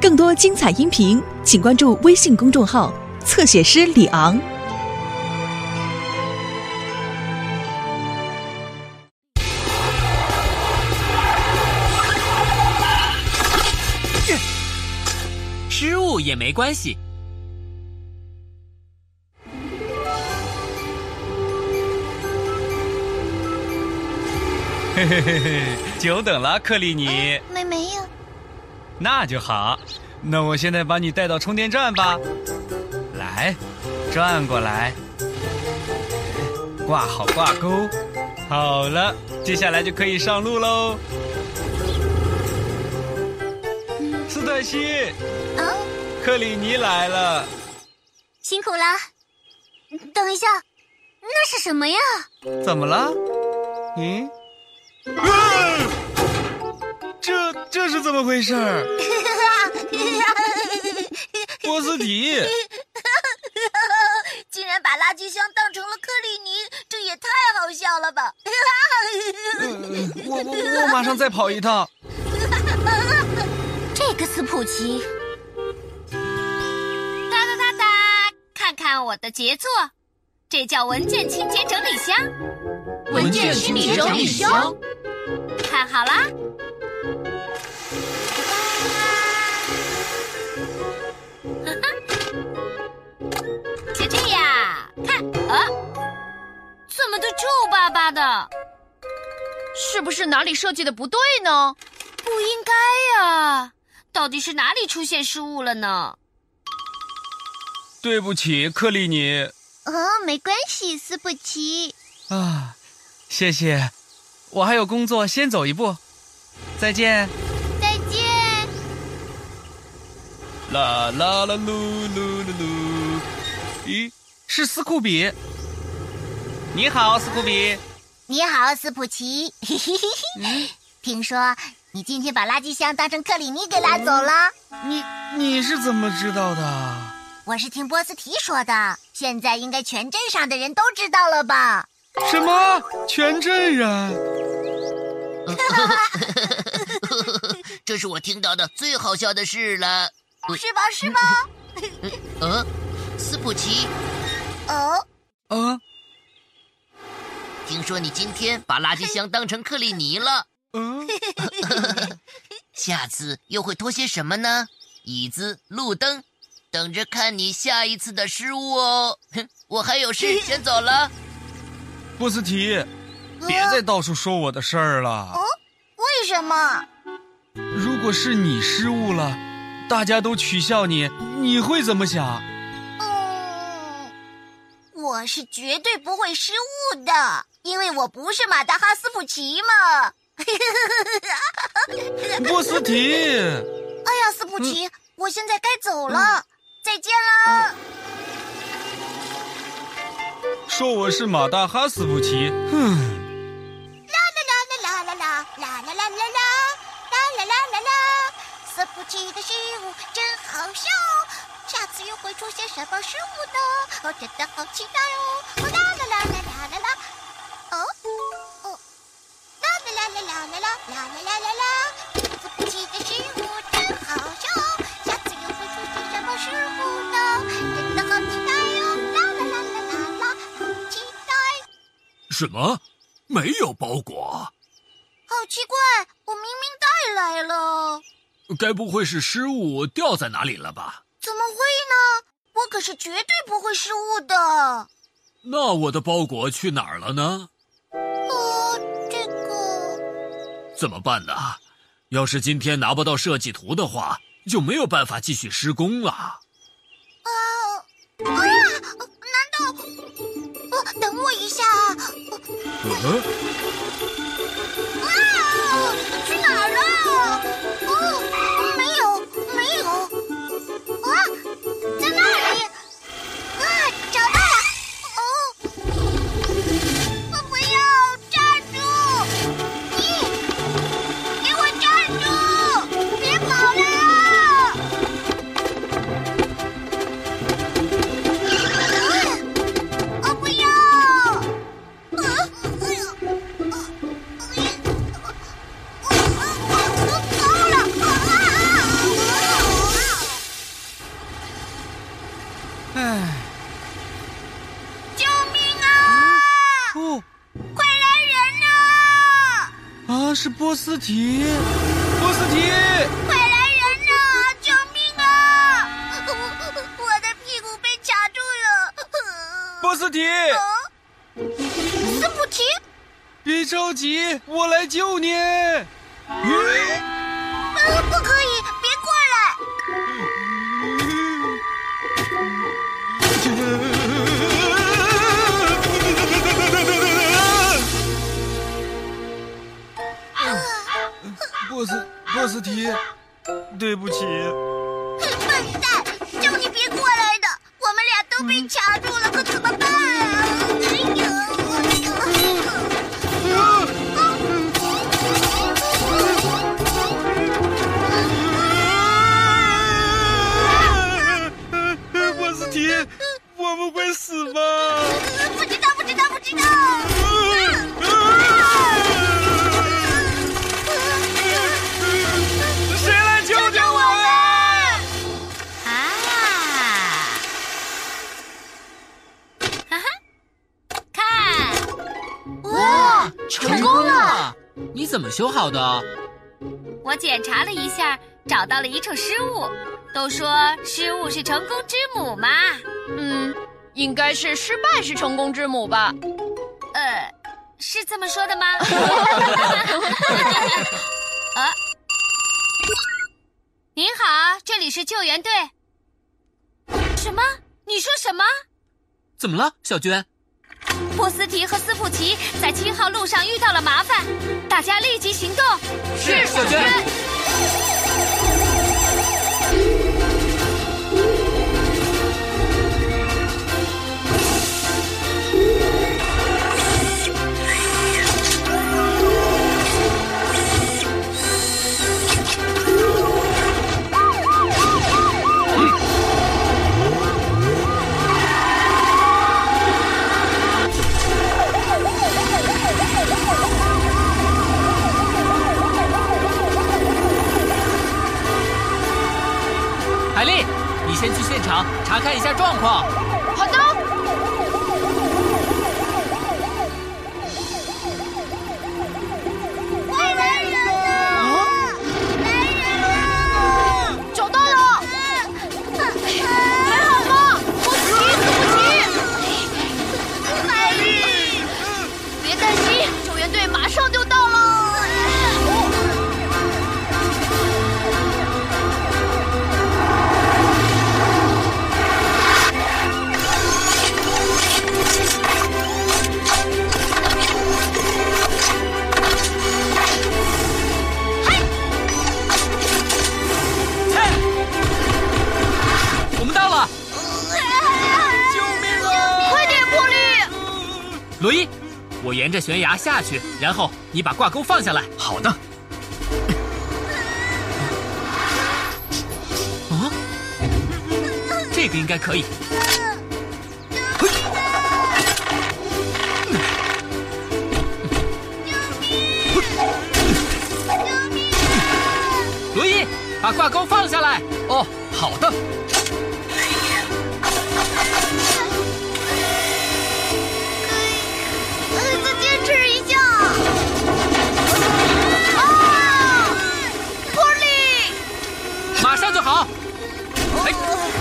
更多精彩音频，请关注微信公众号“侧写师李昂”。失误也没关系。嘿嘿嘿嘿，久等了，克里尼。没没有，那就好，那我现在把你带到充电站吧。来，转过来，挂好挂钩，好了，接下来就可以上路喽。斯特西，啊，克里尼来了。辛苦了。等一下，那是什么呀？怎么了？嗯？啊这这是怎么回事儿？波斯提，竟然把垃圾箱当成了克里尼，这也太好笑了吧！呃我我我马上再跑一趟。这个斯普奇，哒哒哒哒，看看我的杰作，这叫文件清洁整理箱。文件清理整理箱，看好啦。就这样，看啊，怎么都皱巴巴的？是不是哪里设计的不对呢？不应该呀、到底是哪里出现失误了呢？对不起，克里尼。哦，没关系，斯普奇。啊，谢谢，我还有工作，先走一步。再见。再见。啦啦啦噜噜噜噜。咦，是斯库比。你好，斯库比。你好，斯普奇。听说你今天把垃圾箱当成克里尼给拉走了？你你是怎么知道的？我是听波斯提说的，现在应该全镇上的人都知道了吧？什么？全镇人？这是我听到的最好笑的事了。是吧？是吧？呃，斯普奇，哦，啊听说你今天把垃圾箱当成克里尼了，嗯、下次又会拖些什么呢？椅子、路灯，等着看你下一次的失误哦。哼，我还有事，先走了。波斯提，别再到处说我的事儿了。为什么？如果是你失误了，大家都取笑你，你会怎么想？嗯，我是绝对不会失误的，因为我不是马达哈斯普奇嘛。波斯提，哎呀，斯普奇，我现在该走了，再见啦。说我是马大哈斯普奇，哼，奇的失误真好笑，下次又会出现什么失误呢？我真的好期待哦！哦啦啦啦啦啦啦啦！哦哦，啦啦啦啦啦啦啦啦啦啦啦！斯普奇的失误真好笑，下次又会出现什么失误呢？真的好期待哦！啦啦啦啦啦啦，好期待！什么？没有包裹？好奇怪，我明明带来了。该不会是失误掉在哪里了吧？怎么会呢？我可是绝对不会失误的。那我的包裹去哪儿了呢？呃，这个，怎么办呢？要是今天拿不到设计图的话，就没有办法继续施工了。啊啊！难道？哦，等我一下啊！嗯，啊，去哪儿了？哦，是波斯提，波斯提，快来人呐！救命啊！我的屁股被卡住了。波斯提，斯普提，别着急，我来救你。啊，不可波斯波斯提，对不起。笨蛋，叫你别过来的！我们俩都被卡住了，可怎么办啊？哎波斯提，我们会死吗？不知道，不知道，不知道。哇，成功了！你怎么修好的？我检查了一下，找到了一处失误。都说失误是成功之母嘛。嗯，应该是失败是成功之母吧？呃，是这么说的吗？啊，您好，这里是救援队。什么？你说什么？怎么了，小娟？波斯提和斯普奇在七号路上遇到了麻烦，大家立即行动。是小娟。先去现场查看一下状况。好的。沿着悬崖下去，然后你把挂钩放下来。好的，啊，这个应该可以。罗伊，把挂钩放下来。哦，好的，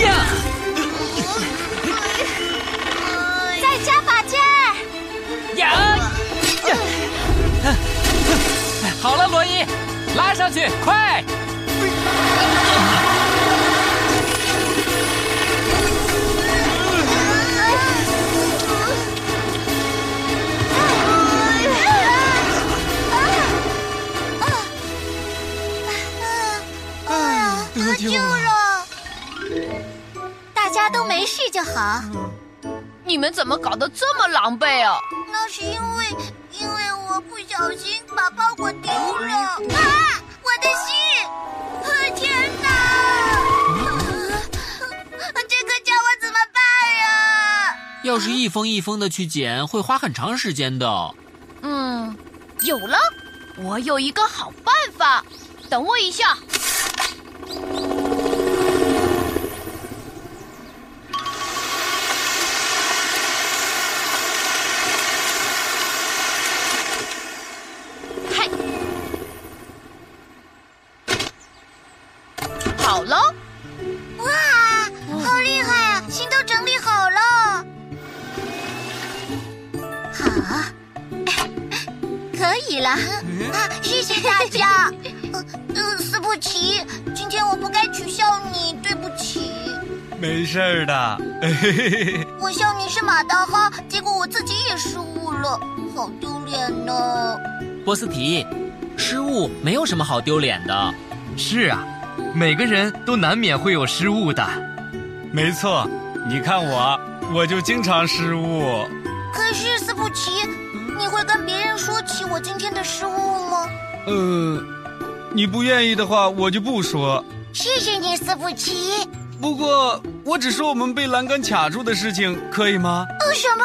呀再加把劲！呀！好了，罗伊，拉上去，快！事就好。你们怎么搞得这么狼狈啊？那是因为，因为我不小心把包裹丢了。啊，我的信！啊，天哪！这可叫我怎么办呀？要是一封一封的去捡，会花很长时间的。嗯，有了，我有一个好办法。等我一下。以了。啊，谢谢大家。呃呃，斯布奇，今天我不该取笑你，对不起。没事儿的。我笑你是马大哈，结果我自己也失误了，好丢脸呢。波斯提，失误没有什么好丢脸的。是啊，每个人都难免会有失误的。没错，你看我，我就经常失误。可是你会跟别人说起我今天的失误吗？呃，你不愿意的话，我就不说。谢谢你，斯普奇。不过，我只说我们被栏杆卡住的事情，可以吗？呃，什么？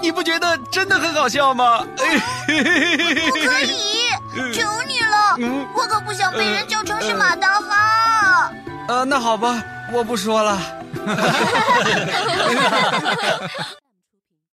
你不觉得真的很好笑吗？不可以，求你了，我可不想被人叫成是马大哈。呃，那好吧，我不说了。